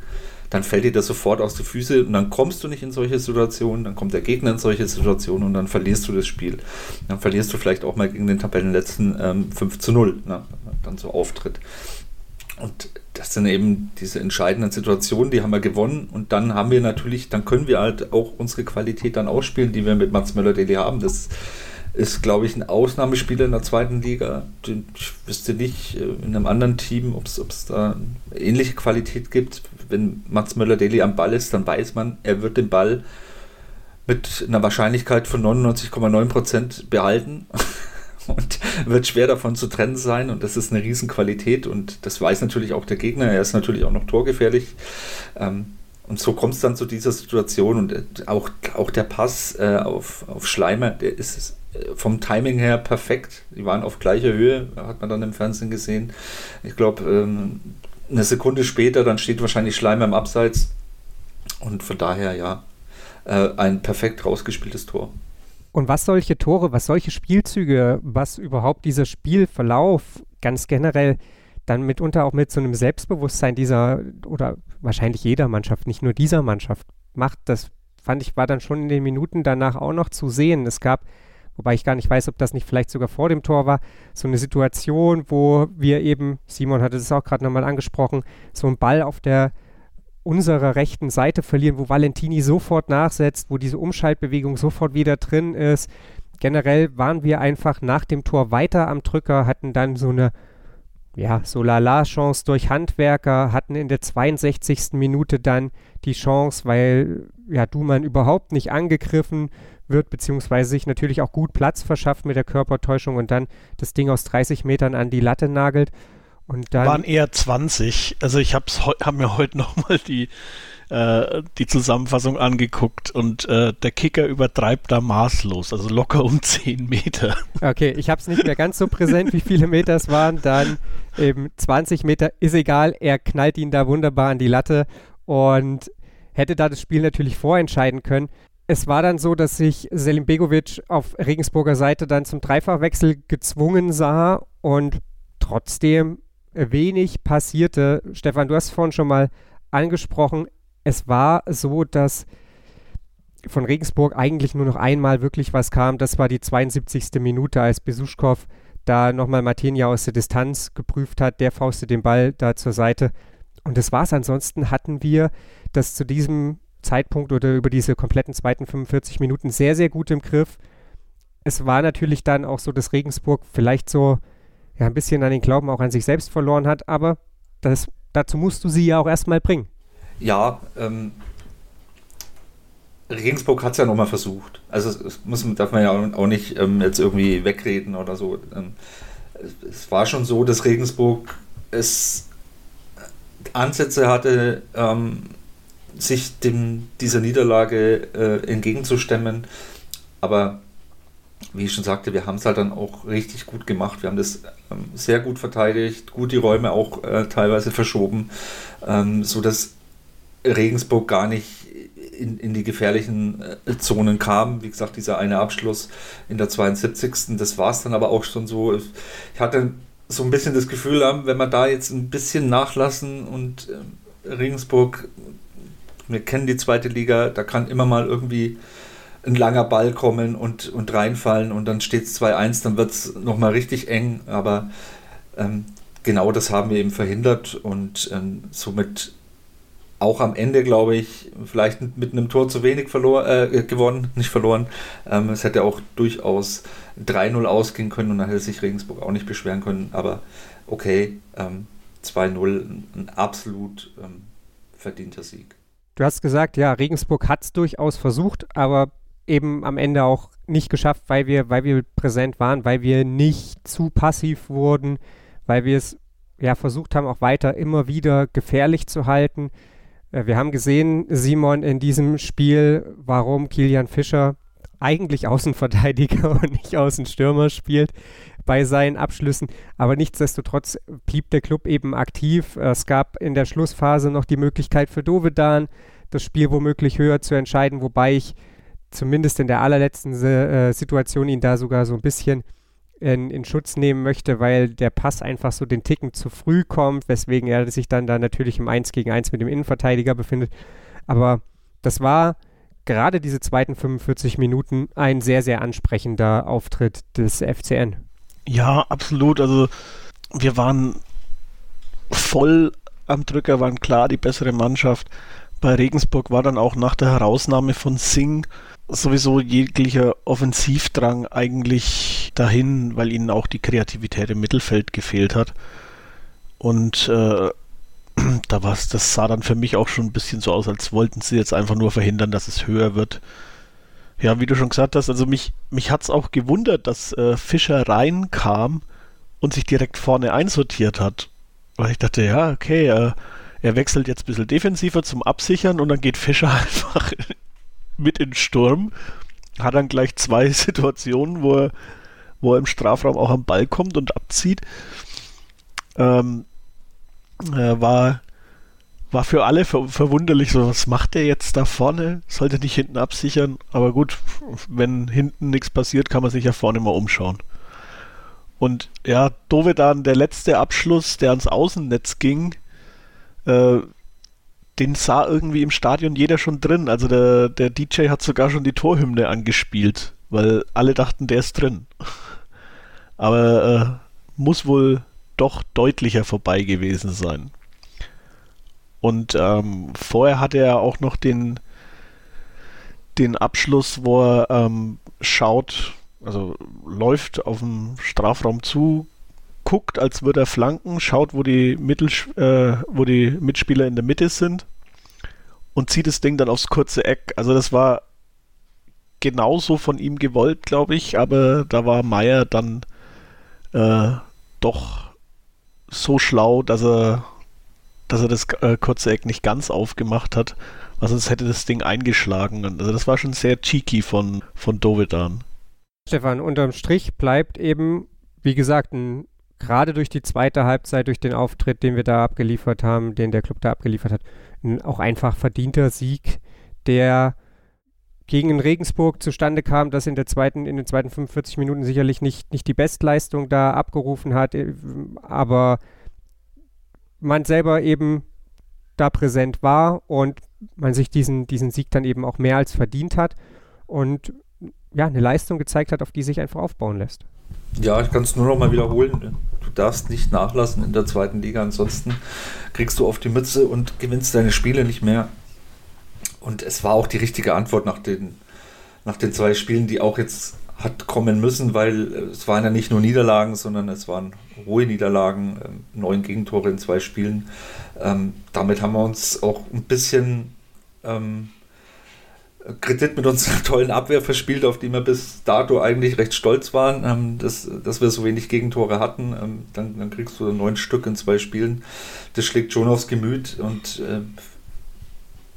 dann fällt dir das sofort aus die Füße und dann kommst du nicht in solche Situationen, dann kommt der Gegner in solche Situationen und dann verlierst du das Spiel. Dann verlierst du vielleicht auch mal gegen den Tabellenletzten ähm, 5 zu 0, ne? dann so auftritt. Und das sind eben diese entscheidenden Situationen, die haben wir gewonnen und dann haben wir natürlich, dann können wir halt auch unsere Qualität dann ausspielen, die wir mit Mats Möller-Deli haben. Das ist, glaube ich, ein Ausnahmespieler in der zweiten Liga. Ich wüsste nicht äh, in einem anderen Team, ob es da ähnliche Qualität gibt. Wenn Mats Möller-Deli am Ball ist, dann weiß man, er wird den Ball mit einer Wahrscheinlichkeit von 99,9% behalten und wird schwer davon zu trennen sein und das ist eine Riesenqualität und das weiß natürlich auch der Gegner. Er ist natürlich auch noch torgefährlich. Ähm, und so kommt es dann zu dieser Situation und äh, auch, auch der Pass äh, auf, auf Schleimer, der ist äh, vom Timing her perfekt. Die waren auf gleicher Höhe, hat man dann im Fernsehen gesehen. Ich glaube, ähm, eine Sekunde später, dann steht wahrscheinlich Schleimer im Abseits. Und von daher, ja, äh, ein perfekt rausgespieltes Tor. Und was solche Tore, was solche Spielzüge, was überhaupt dieser Spielverlauf ganz generell dann mitunter auch mit so einem Selbstbewusstsein dieser oder wahrscheinlich jeder Mannschaft, nicht nur dieser Mannschaft macht, das fand ich, war dann schon in den Minuten danach auch noch zu sehen. Es gab, wobei ich gar nicht weiß, ob das nicht vielleicht sogar vor dem Tor war, so eine Situation, wo wir eben, Simon hatte es auch gerade nochmal angesprochen, so einen Ball auf der unserer rechten Seite verlieren, wo Valentini sofort nachsetzt, wo diese Umschaltbewegung sofort wieder drin ist. Generell waren wir einfach nach dem Tor weiter am Drücker, hatten dann so eine ja, so Lala-Chance durch Handwerker, hatten in der 62. Minute dann die Chance, weil ja Duman überhaupt nicht angegriffen wird, beziehungsweise sich natürlich auch gut Platz verschafft mit der Körpertäuschung und dann das Ding aus 30 Metern an die Latte nagelt. Und dann waren eher 20. Also ich habe hab mir heute nochmal die, äh, die Zusammenfassung angeguckt und äh, der Kicker übertreibt da maßlos, also locker um 10 Meter. Okay, ich habe es nicht mehr ganz so präsent, wie viele Meter es waren. Dann eben 20 Meter, ist egal, er knallt ihn da wunderbar an die Latte und hätte da das Spiel natürlich vorentscheiden können. Es war dann so, dass sich Selim Begovic auf Regensburger Seite dann zum Dreifachwechsel gezwungen sah und trotzdem wenig passierte. Stefan, du hast vorhin schon mal angesprochen, es war so, dass von Regensburg eigentlich nur noch einmal wirklich was kam. Das war die 72. Minute, als Besuschkow da nochmal Martinia aus der Distanz geprüft hat. Der faustte den Ball da zur Seite. Und das war's. Ansonsten hatten wir das zu diesem Zeitpunkt oder über diese kompletten zweiten 45 Minuten sehr, sehr gut im Griff. Es war natürlich dann auch so, dass Regensburg vielleicht so ja, ein bisschen an den Glauben auch an sich selbst verloren hat, aber das, dazu musst du sie ja auch erstmal bringen. Ja, ähm, Regensburg hat es ja nochmal versucht. Also es muss, darf man ja auch nicht ähm, jetzt irgendwie wegreden oder so. Ähm, es war schon so, dass Regensburg es Ansätze hatte, ähm, sich dem, dieser Niederlage äh, entgegenzustemmen. Aber wie ich schon sagte, wir haben es halt dann auch richtig gut gemacht. Wir haben das sehr gut verteidigt, gut die Räume auch äh, teilweise verschoben, ähm, sodass Regensburg gar nicht in, in die gefährlichen äh, Zonen kam. Wie gesagt, dieser eine Abschluss in der 72. Das war es dann aber auch schon so. Ich hatte so ein bisschen das Gefühl, wenn wir da jetzt ein bisschen nachlassen und äh, Regensburg, wir kennen die zweite Liga, da kann immer mal irgendwie ein langer Ball kommen und, und reinfallen und dann steht es 2-1, dann wird es nochmal richtig eng. Aber ähm, genau das haben wir eben verhindert und ähm, somit auch am Ende, glaube ich, vielleicht mit einem Tor zu wenig verlor, äh, gewonnen, nicht verloren. Ähm, es hätte auch durchaus 3-0 ausgehen können und dann hätte sich Regensburg auch nicht beschweren können. Aber okay, ähm, 2-0, ein absolut ähm, verdienter Sieg. Du hast gesagt, ja, Regensburg hat es durchaus versucht, aber eben am Ende auch nicht geschafft, weil wir, weil wir präsent waren, weil wir nicht zu passiv wurden, weil wir es ja versucht haben, auch weiter immer wieder gefährlich zu halten. Äh, wir haben gesehen, Simon, in diesem Spiel, warum Kilian Fischer eigentlich Außenverteidiger und nicht Außenstürmer spielt bei seinen Abschlüssen. Aber nichtsdestotrotz blieb der Club eben aktiv. Es gab in der Schlussphase noch die Möglichkeit für Dovedan, das Spiel womöglich höher zu entscheiden, wobei ich zumindest in der allerletzten äh, Situation ihn da sogar so ein bisschen in, in Schutz nehmen möchte, weil der Pass einfach so den Ticken zu früh kommt, weswegen er sich dann da natürlich im 1 gegen 1 mit dem Innenverteidiger befindet. Aber das war gerade diese zweiten 45 Minuten ein sehr, sehr ansprechender Auftritt des FCN. Ja, absolut. Also wir waren voll am Drücker, waren klar die bessere Mannschaft. Bei Regensburg war dann auch nach der Herausnahme von Singh sowieso jeglicher Offensivdrang eigentlich dahin, weil ihnen auch die Kreativität im Mittelfeld gefehlt hat. Und äh, da war das sah dann für mich auch schon ein bisschen so aus, als wollten sie jetzt einfach nur verhindern, dass es höher wird. Ja, wie du schon gesagt hast, also mich, mich hat es auch gewundert, dass äh, Fischer reinkam und sich direkt vorne einsortiert hat. Weil ich dachte, ja, okay, äh, er wechselt jetzt ein bisschen defensiver zum Absichern und dann geht Fischer einfach mit in Sturm. Hat dann gleich zwei Situationen, wo er, wo er im Strafraum auch am Ball kommt und abzieht. Ähm, äh, war, war für alle ver verwunderlich, so was macht der jetzt da vorne? Sollte nicht hinten absichern, aber gut, wenn hinten nichts passiert, kann man sich ja vorne mal umschauen. Und ja, Dovedan, der letzte Abschluss, der ans Außennetz ging, äh, den sah irgendwie im Stadion jeder schon drin. Also der, der DJ hat sogar schon die Torhymne angespielt, weil alle dachten, der ist drin. Aber äh, muss wohl doch deutlicher vorbei gewesen sein. Und ähm, vorher hatte er auch noch den, den Abschluss, wo er ähm, schaut, also läuft auf dem Strafraum zu, guckt, als würde er flanken, schaut, wo die, Mittel, äh, wo die Mitspieler in der Mitte sind und zieht das Ding dann aufs kurze Eck. Also das war genauso von ihm gewollt, glaube ich, aber da war Meier dann äh, doch so schlau, dass er, dass er das äh, kurze Eck nicht ganz aufgemacht hat, weil sonst hätte das Ding eingeschlagen. Also das war schon sehr cheeky von, von Dovedan. Stefan, unterm Strich bleibt eben, wie gesagt, ein, gerade durch die zweite Halbzeit, durch den Auftritt, den wir da abgeliefert haben, den der Club da abgeliefert hat, ein auch einfach verdienter Sieg, der gegen Regensburg zustande kam, das in der zweiten, in den zweiten 45 Minuten sicherlich nicht, nicht die Bestleistung da abgerufen hat, äh, aber man selber eben da präsent war und man sich diesen, diesen Sieg dann eben auch mehr als verdient hat und ja, eine Leistung gezeigt hat, auf die sich einfach aufbauen lässt. Ja, ich kann es nur noch mal wiederholen. Du darfst nicht nachlassen in der zweiten Liga, ansonsten kriegst du auf die Mütze und gewinnst deine Spiele nicht mehr. Und es war auch die richtige Antwort nach den, nach den zwei Spielen, die auch jetzt hat kommen müssen, weil es waren ja nicht nur Niederlagen, sondern es waren hohe Niederlagen, ähm, neun Gegentore in zwei Spielen. Ähm, damit haben wir uns auch ein bisschen ähm, Kredit mit unserer tollen Abwehr verspielt, auf die wir bis dato eigentlich recht stolz waren, ähm, dass, dass wir so wenig Gegentore hatten. Ähm, dann, dann, kriegst du neun Stück in zwei Spielen. Das schlägt schon aufs Gemüt und äh,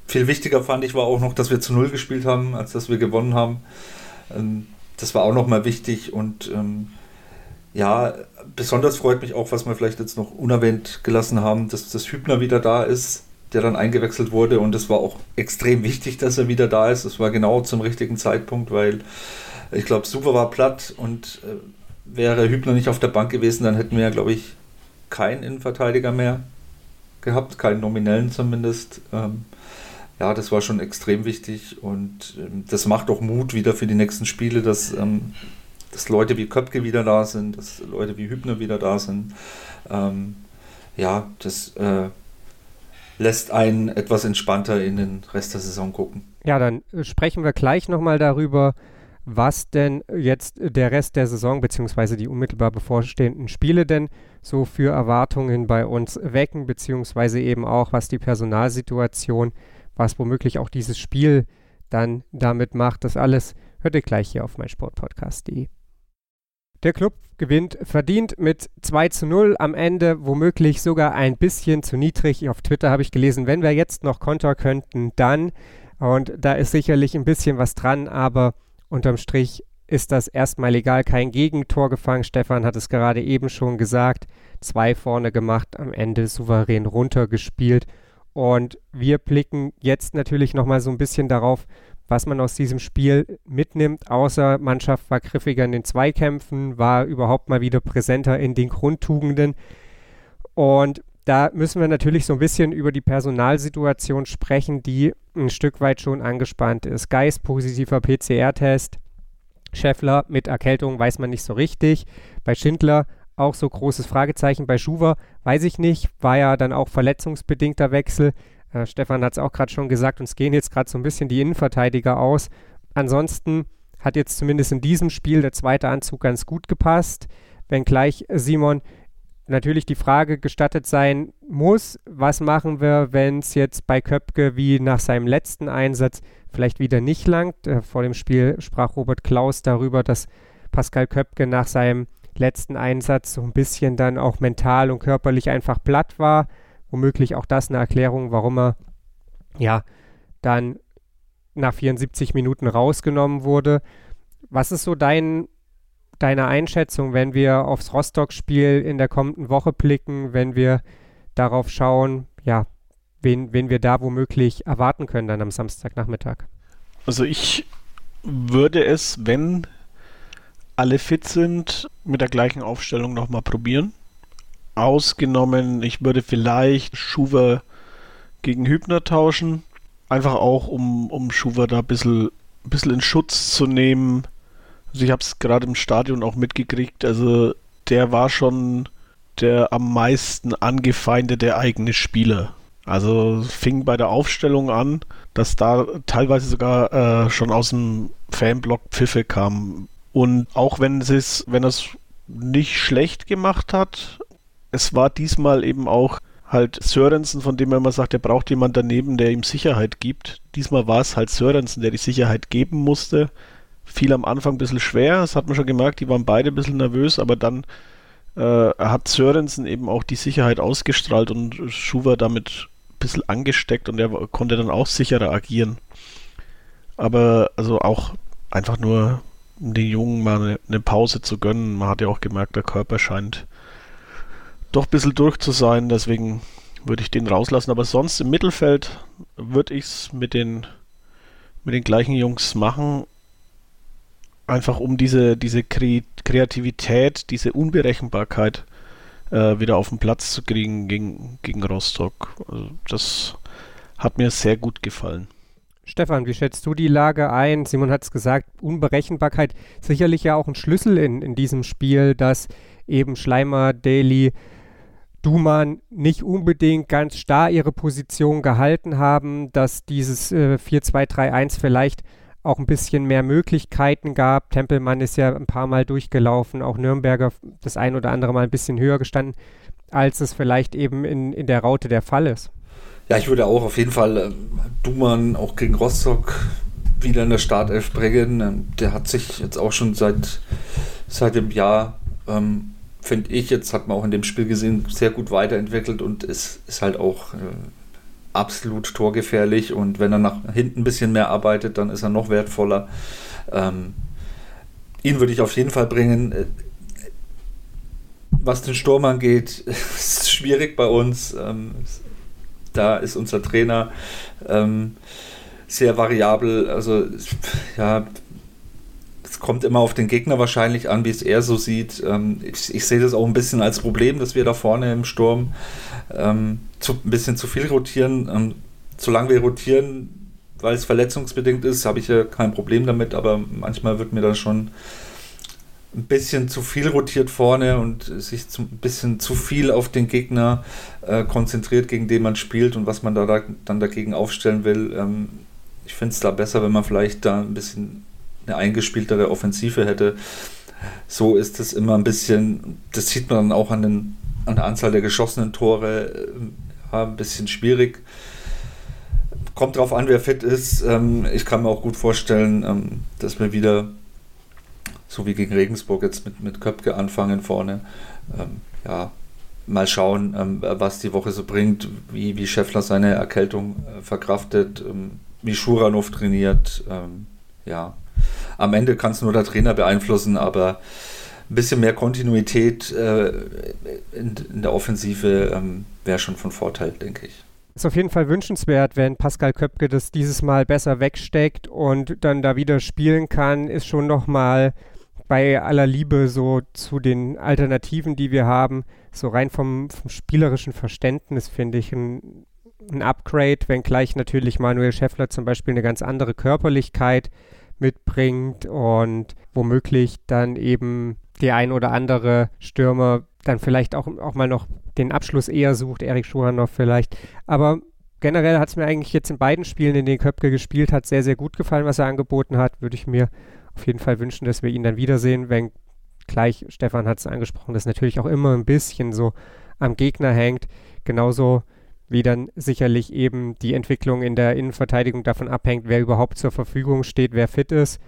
viel wichtiger fand ich war auch noch, dass wir zu Null gespielt haben, als dass wir gewonnen haben. Ähm, das war auch nochmal wichtig und ähm, ja, besonders freut mich auch, was wir vielleicht jetzt noch unerwähnt gelassen haben, dass das Hübner wieder da ist, der dann eingewechselt wurde und es war auch extrem wichtig, dass er wieder da ist. Es war genau zum richtigen Zeitpunkt, weil ich glaube, Super war platt und äh, wäre Hübner nicht auf der Bank gewesen, dann hätten wir ja, glaube ich, keinen Innenverteidiger mehr gehabt, keinen nominellen zumindest. Ähm, ja, das war schon extrem wichtig und ähm, das macht auch Mut wieder für die nächsten Spiele, dass, ähm, dass Leute wie Köpke wieder da sind, dass Leute wie Hübner wieder da sind. Ähm, ja, das äh, lässt einen etwas entspannter in den Rest der Saison gucken. Ja, dann äh, sprechen wir gleich nochmal darüber, was denn jetzt der Rest der Saison bzw. die unmittelbar bevorstehenden Spiele denn so für Erwartungen bei uns wecken, beziehungsweise eben auch, was die Personalsituation was womöglich auch dieses Spiel dann damit macht. Das alles hört ihr gleich hier auf meinsportpodcast.de. Der Club gewinnt verdient mit 2 zu 0. Am Ende womöglich sogar ein bisschen zu niedrig. Auf Twitter habe ich gelesen, wenn wir jetzt noch Konter könnten, dann. Und da ist sicherlich ein bisschen was dran, aber unterm Strich ist das erstmal egal. Kein Gegentor gefangen. Stefan hat es gerade eben schon gesagt. Zwei vorne gemacht, am Ende souverän runtergespielt. Und wir blicken jetzt natürlich nochmal so ein bisschen darauf, was man aus diesem Spiel mitnimmt, außer Mannschaft war griffiger in den Zweikämpfen, war überhaupt mal wieder präsenter in den Grundtugenden. Und da müssen wir natürlich so ein bisschen über die Personalsituation sprechen, die ein Stück weit schon angespannt ist. Geist, positiver PCR-Test. Scheffler mit Erkältung weiß man nicht so richtig. Bei Schindler auch so großes Fragezeichen. Bei Schuwer weiß ich nicht. War ja dann auch verletzungsbedingter Wechsel. Äh, Stefan hat es auch gerade schon gesagt, uns gehen jetzt gerade so ein bisschen die Innenverteidiger aus. Ansonsten hat jetzt zumindest in diesem Spiel der zweite Anzug ganz gut gepasst. Wenngleich Simon natürlich die Frage gestattet sein muss, was machen wir, wenn es jetzt bei Köpke wie nach seinem letzten Einsatz vielleicht wieder nicht langt. Äh, vor dem Spiel sprach Robert Klaus darüber, dass Pascal Köpke nach seinem letzten Einsatz so ein bisschen dann auch mental und körperlich einfach platt war. Womöglich auch das eine Erklärung, warum er ja dann nach 74 Minuten rausgenommen wurde. Was ist so dein deine Einschätzung, wenn wir aufs Rostock-Spiel in der kommenden Woche blicken, wenn wir darauf schauen, ja, wen, wen wir da womöglich erwarten können dann am Samstagnachmittag? Also ich würde es, wenn alle fit sind, mit der gleichen Aufstellung nochmal probieren. Ausgenommen, ich würde vielleicht Schuwer gegen Hübner tauschen. Einfach auch, um, um Schuwer da ein bisschen, ein bisschen in Schutz zu nehmen also ich habe es gerade im Stadion auch mitgekriegt. Also der war schon der am meisten angefeindete eigene Spieler. Also fing bei der Aufstellung an, dass da teilweise sogar äh, schon aus dem Fanblock Pfiffe kamen. Und auch wenn es, wenn es nicht schlecht gemacht hat, es war diesmal eben auch halt Sörensen, von dem er immer sagt, er braucht jemand daneben, der ihm Sicherheit gibt. Diesmal war es halt Sörensen, der die Sicherheit geben musste fiel am Anfang ein bisschen schwer, das hat man schon gemerkt, die waren beide ein bisschen nervös, aber dann äh, hat Sörensen eben auch die Sicherheit ausgestrahlt und Schuwer damit ein bisschen angesteckt und er konnte dann auch sicherer agieren. Aber also auch einfach nur, um den Jungen mal eine, eine Pause zu gönnen. Man hat ja auch gemerkt, der Körper scheint doch ein bisschen durch zu sein, deswegen würde ich den rauslassen. Aber sonst im Mittelfeld würde ich es mit den, mit den gleichen Jungs machen einfach um diese, diese Kreativität, diese Unberechenbarkeit äh, wieder auf den Platz zu kriegen gegen, gegen Rostock. Also das hat mir sehr gut gefallen. Stefan, wie schätzt du die Lage ein? Simon hat es gesagt, Unberechenbarkeit sicherlich ja auch ein Schlüssel in, in diesem Spiel, dass eben Schleimer, Daly, Duman nicht unbedingt ganz starr ihre Position gehalten haben, dass dieses äh, 4-2-3-1 vielleicht auch ein bisschen mehr Möglichkeiten gab. Tempelmann ist ja ein paar Mal durchgelaufen, auch Nürnberger das ein oder andere Mal ein bisschen höher gestanden, als es vielleicht eben in, in der Raute der Fall ist. Ja, ich würde auch auf jeden Fall äh, Dumann auch gegen Rostock wieder in der Startelf bringen. Ähm, der hat sich jetzt auch schon seit, seit dem Jahr, ähm, finde ich, jetzt hat man auch in dem Spiel gesehen, sehr gut weiterentwickelt und ist, ist halt auch äh, absolut torgefährlich und wenn er nach hinten ein bisschen mehr arbeitet, dann ist er noch wertvoller. Ähm, ihn würde ich auf jeden Fall bringen. Äh, was den Sturm angeht, ist schwierig bei uns. Ähm, da ist unser Trainer ähm, sehr variabel. Also ja, kommt immer auf den Gegner wahrscheinlich an, wie es er so sieht. Ähm, ich, ich sehe das auch ein bisschen als Problem, dass wir da vorne im Sturm ähm, zu, ein bisschen zu viel rotieren. Ähm, solange wir rotieren, weil es verletzungsbedingt ist, habe ich ja kein Problem damit, aber manchmal wird mir da schon ein bisschen zu viel rotiert vorne und sich zu, ein bisschen zu viel auf den Gegner äh, konzentriert, gegen den man spielt und was man da, da dann dagegen aufstellen will. Ähm, ich finde es da besser, wenn man vielleicht da ein bisschen eine eingespieltere Offensive hätte. So ist es immer ein bisschen, das sieht man dann auch an den an der Anzahl der geschossenen Tore ja, ein bisschen schwierig. Kommt drauf an, wer fit ist. Ähm, ich kann mir auch gut vorstellen, ähm, dass wir wieder, so wie gegen Regensburg, jetzt mit, mit Köpke anfangen vorne. Ähm, ja, mal schauen, was die Woche so bringt, wie, wie Scheffler seine Erkältung äh, verkraftet, wie Schuranov trainiert. Ja, am Ende kann es nur der Trainer beeinflussen, aber ein bisschen mehr Kontinuität äh, in, in, der Offensive ähm, wäre schon von Vorteil, denke ich. ist auf jeden Fall wünschenswert, wenn Pascal Köpke das dieses Mal besser wegsteckt und dann da wieder spielen kann, ist schon nochmal bei aller Liebe so zu den Alternativen, die wir haben, so rein vom, vom spielerischen Verständnis finde ich ein, ein Upgrade, wenngleich natürlich Manuel Schäffler zum Beispiel eine ganz andere Körperlichkeit mitbringt und womöglich dann eben die ein oder andere Stürmer dann vielleicht auch, auch mal noch den Abschluss eher sucht, Erik Schuhanov vielleicht. Aber generell hat es mir eigentlich jetzt in beiden Spielen, in denen Köpke gespielt hat, sehr, sehr gut gefallen, was er angeboten hat. Würde ich mir auf jeden Fall wünschen, dass wir ihn dann wiedersehen, wenn gleich, Stefan hat es angesprochen, dass natürlich auch immer ein bisschen so am Gegner hängt. Genauso wie dann sicherlich eben die Entwicklung in der Innenverteidigung davon abhängt, wer überhaupt zur Verfügung steht, wer fit ist.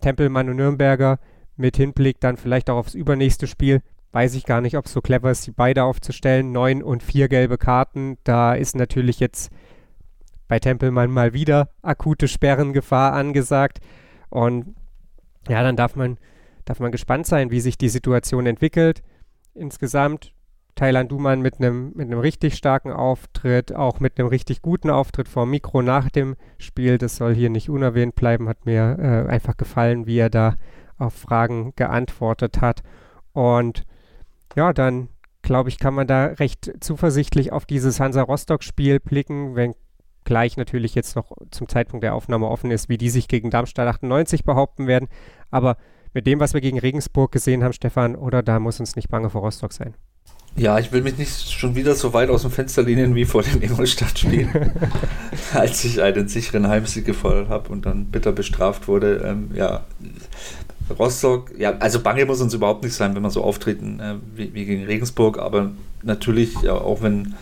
Tempelmann und Nürnberger mit Hinblick dann vielleicht auch aufs übernächste Spiel weiß ich gar nicht, ob es so clever ist, sie beide aufzustellen. Neun und vier gelbe Karten. Da ist natürlich jetzt bei Tempelmann mal wieder akute Sperrengefahr angesagt. Und ja, dann darf man, darf man gespannt sein, wie sich die Situation entwickelt. Insgesamt Thailand Duman mit einem mit richtig starken Auftritt, auch mit einem richtig guten Auftritt vor Mikro nach dem Spiel. Das soll hier nicht unerwähnt bleiben. Hat mir äh, einfach gefallen, wie er da auf Fragen geantwortet hat. Und ja, dann glaube ich, kann man da recht zuversichtlich auf dieses Hansa Rostock-Spiel blicken, wenn gleich natürlich jetzt noch zum Zeitpunkt der Aufnahme offen ist, wie die sich gegen Darmstadt 98 behaupten werden. Aber mit dem, was wir gegen Regensburg gesehen haben, Stefan, oder da muss uns nicht bange vor Rostock sein. Ja, ich will mich nicht schon wieder so weit aus dem Fenster lehnen wie vor dem Ingolstadt-Spiel, als ich einen sicheren Heimsieg gefordert habe und dann bitter bestraft wurde. Ähm, ja, Rostock, ja, also Bange muss uns überhaupt nicht sein, wenn wir so auftreten äh, wie, wie, gegen Regensburg, aber natürlich, ja, auch wenn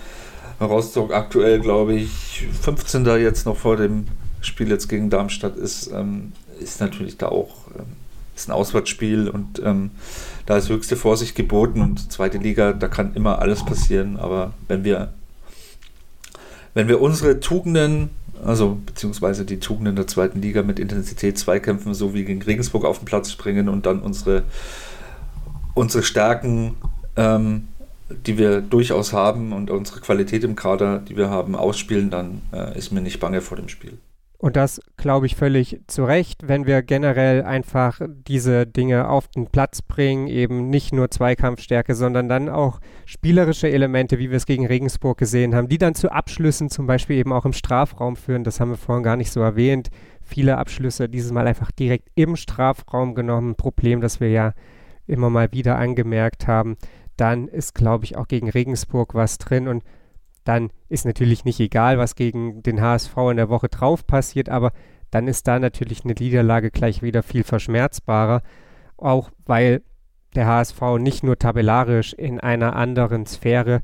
Rostock aktuell, glaube ich, 15. jetzt noch vor dem Spiel jetzt gegen Darmstadt ist, ähm, ist natürlich da auch ähm, ist ein Auswärtsspiel und ähm, da ist höchste Vorsicht geboten und zweite Liga, da kann immer alles passieren, aber wenn wir wenn wir unsere Tugenden also beziehungsweise die Tugenden der zweiten Liga mit Intensität Zweikämpfen so wie gegen Regensburg auf den Platz springen und dann unsere, unsere Stärken, ähm, die wir durchaus haben und unsere Qualität im Kader, die wir haben, ausspielen, dann äh, ist mir nicht bange vor dem Spiel. Und das glaube ich völlig zu Recht, wenn wir generell einfach diese Dinge auf den Platz bringen, eben nicht nur Zweikampfstärke, sondern dann auch spielerische Elemente, wie wir es gegen Regensburg gesehen haben, die dann zu Abschlüssen zum Beispiel eben auch im Strafraum führen. Das haben wir vorhin gar nicht so erwähnt. Viele Abschlüsse dieses Mal einfach direkt im Strafraum genommen. Problem, das wir ja immer mal wieder angemerkt haben. Dann ist, glaube ich, auch gegen Regensburg was drin und dann ist natürlich nicht egal, was gegen den HSV in der Woche drauf passiert, aber dann ist da natürlich eine Niederlage gleich wieder viel verschmerzbarer, auch weil der HSV nicht nur tabellarisch in einer anderen Sphäre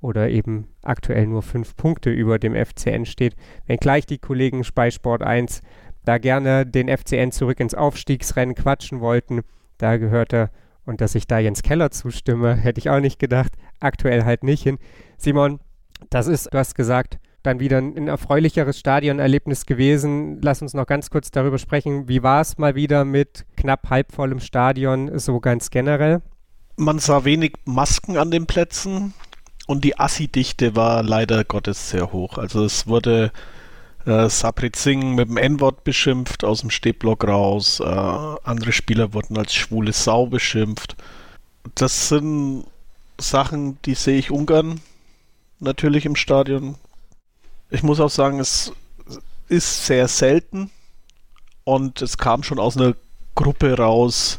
oder eben aktuell nur fünf Punkte über dem FCN steht, wenngleich die Kollegen bei Sport 1 da gerne den FCN zurück ins Aufstiegsrennen quatschen wollten, da gehört er und dass ich da Jens Keller zustimme, hätte ich auch nicht gedacht, aktuell halt nicht hin. Simon, das ist, du hast gesagt, dann wieder ein erfreulicheres Stadionerlebnis gewesen. Lass uns noch ganz kurz darüber sprechen. Wie war es mal wieder mit knapp halbvollem Stadion, so ganz generell? Man sah wenig Masken an den Plätzen und die Assi-Dichte war leider Gottes sehr hoch. Also es wurde äh, Sabrit Singh mit dem N-Wort beschimpft aus dem Stehblock raus. Äh, andere Spieler wurden als schwule Sau beschimpft. Das sind Sachen, die sehe ich ungern natürlich im Stadion. Ich muss auch sagen, es ist sehr selten und es kam schon aus einer Gruppe raus,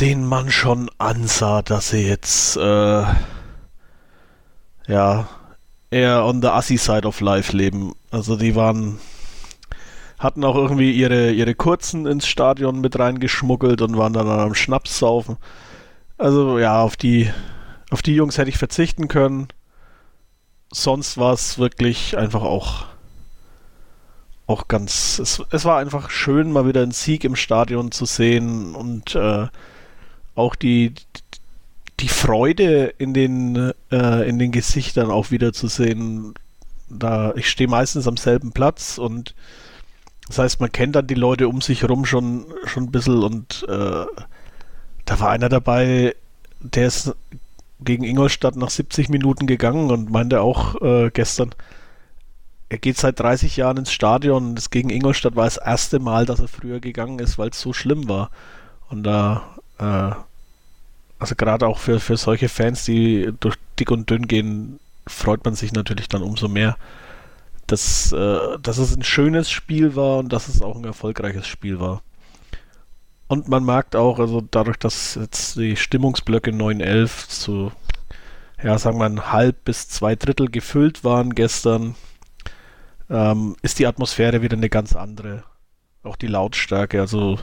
den man schon ansah, dass sie jetzt äh, ja eher on the assy side of life leben. Also die waren hatten auch irgendwie ihre ihre kurzen ins Stadion mit reingeschmuggelt und waren dann am Schnaps saufen. Also ja, auf die auf die Jungs hätte ich verzichten können. Sonst war es wirklich einfach auch auch ganz. Es, es war einfach schön, mal wieder einen Sieg im Stadion zu sehen und äh, auch die, die Freude in den, äh, in den Gesichtern auch wieder zu sehen. Da, ich stehe meistens am selben Platz und das heißt, man kennt dann die Leute um sich herum schon, schon ein bisschen und äh, da war einer dabei, der ist gegen Ingolstadt nach 70 Minuten gegangen und meinte auch äh, gestern, er geht seit 30 Jahren ins Stadion und das gegen Ingolstadt war das erste Mal, dass er früher gegangen ist, weil es so schlimm war. Und da, äh, also gerade auch für, für solche Fans, die durch dick und dünn gehen, freut man sich natürlich dann umso mehr, dass, äh, dass es ein schönes Spiel war und dass es auch ein erfolgreiches Spiel war. Und man merkt auch, also dadurch, dass jetzt die Stimmungsblöcke 9-11 zu, ja, sagen wir mal, halb bis zwei Drittel gefüllt waren gestern, ähm, ist die Atmosphäre wieder eine ganz andere. Auch die Lautstärke, also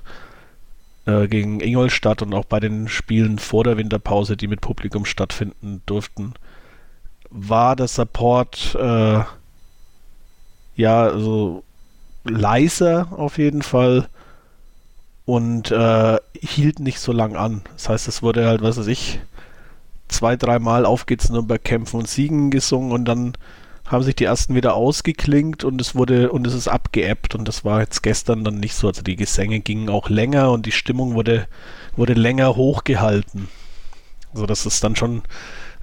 äh, gegen Ingolstadt und auch bei den Spielen vor der Winterpause, die mit Publikum stattfinden durften, war der Support äh, ja also leiser auf jeden Fall und äh, hielt nicht so lang an. Das heißt, es wurde halt, was weiß ich, zwei, dreimal auf geht's Nürnberg kämpfen und siegen gesungen und dann haben sich die ersten wieder ausgeklingt und es wurde und es ist abgeebbt und das war jetzt gestern dann nicht so. Also die Gesänge gingen auch länger und die Stimmung wurde, wurde länger hochgehalten. Also das ist dann schon,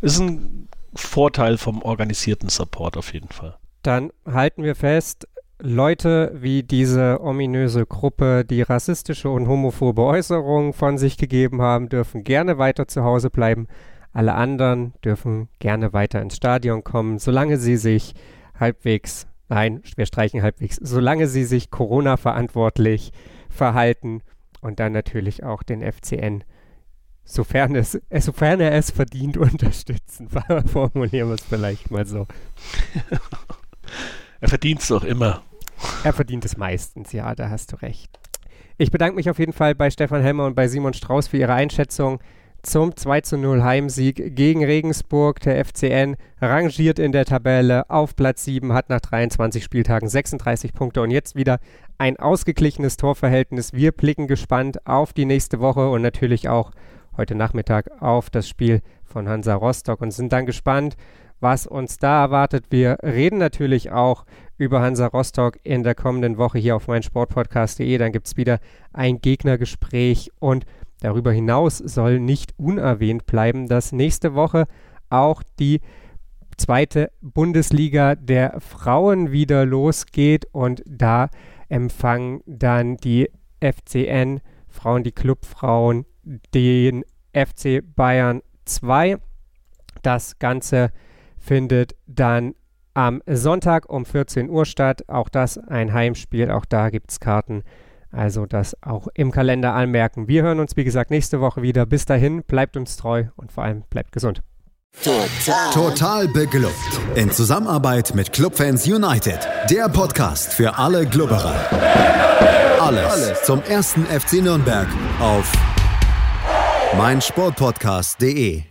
ist ein Vorteil vom organisierten Support auf jeden Fall. Dann halten wir fest, Leute wie diese ominöse Gruppe, die rassistische und homophobe Äußerungen von sich gegeben haben, dürfen gerne weiter zu Hause bleiben. Alle anderen dürfen gerne weiter ins Stadion kommen, solange sie sich halbwegs, nein, wir streichen halbwegs, solange sie sich Corona-verantwortlich verhalten und dann natürlich auch den FCN, sofern, es, äh, sofern er es verdient, unterstützen. Formulieren wir es vielleicht mal so. er verdient es doch immer. Er verdient es meistens, ja, da hast du recht. Ich bedanke mich auf jeden Fall bei Stefan Helmer und bei Simon Strauß für ihre Einschätzung zum 2 zu 0 Heimsieg gegen Regensburg. Der FCN rangiert in der Tabelle auf Platz 7, hat nach 23 Spieltagen 36 Punkte und jetzt wieder ein ausgeglichenes Torverhältnis. Wir blicken gespannt auf die nächste Woche und natürlich auch heute Nachmittag auf das Spiel von Hansa Rostock und sind dann gespannt, was uns da erwartet. Wir reden natürlich auch über Hansa Rostock in der kommenden Woche hier auf meinsportpodcast.de. Dann gibt es wieder ein Gegnergespräch und Darüber hinaus soll nicht unerwähnt bleiben, dass nächste Woche auch die zweite Bundesliga der Frauen wieder losgeht und da empfangen dann die FCN Frauen, die Clubfrauen, den FC Bayern 2. Das Ganze findet dann am Sonntag um 14 Uhr statt. Auch das ein Heimspiel, auch da gibt es Karten also das auch im Kalender anmerken. Wir hören uns, wie gesagt, nächste Woche wieder. Bis dahin, bleibt uns treu und vor allem bleibt gesund. Total. Total beglückt. In Zusammenarbeit mit Clubfans United. Der Podcast für alle Glubberer. Alles, Alles zum ersten FC Nürnberg auf meinsportpodcast.de.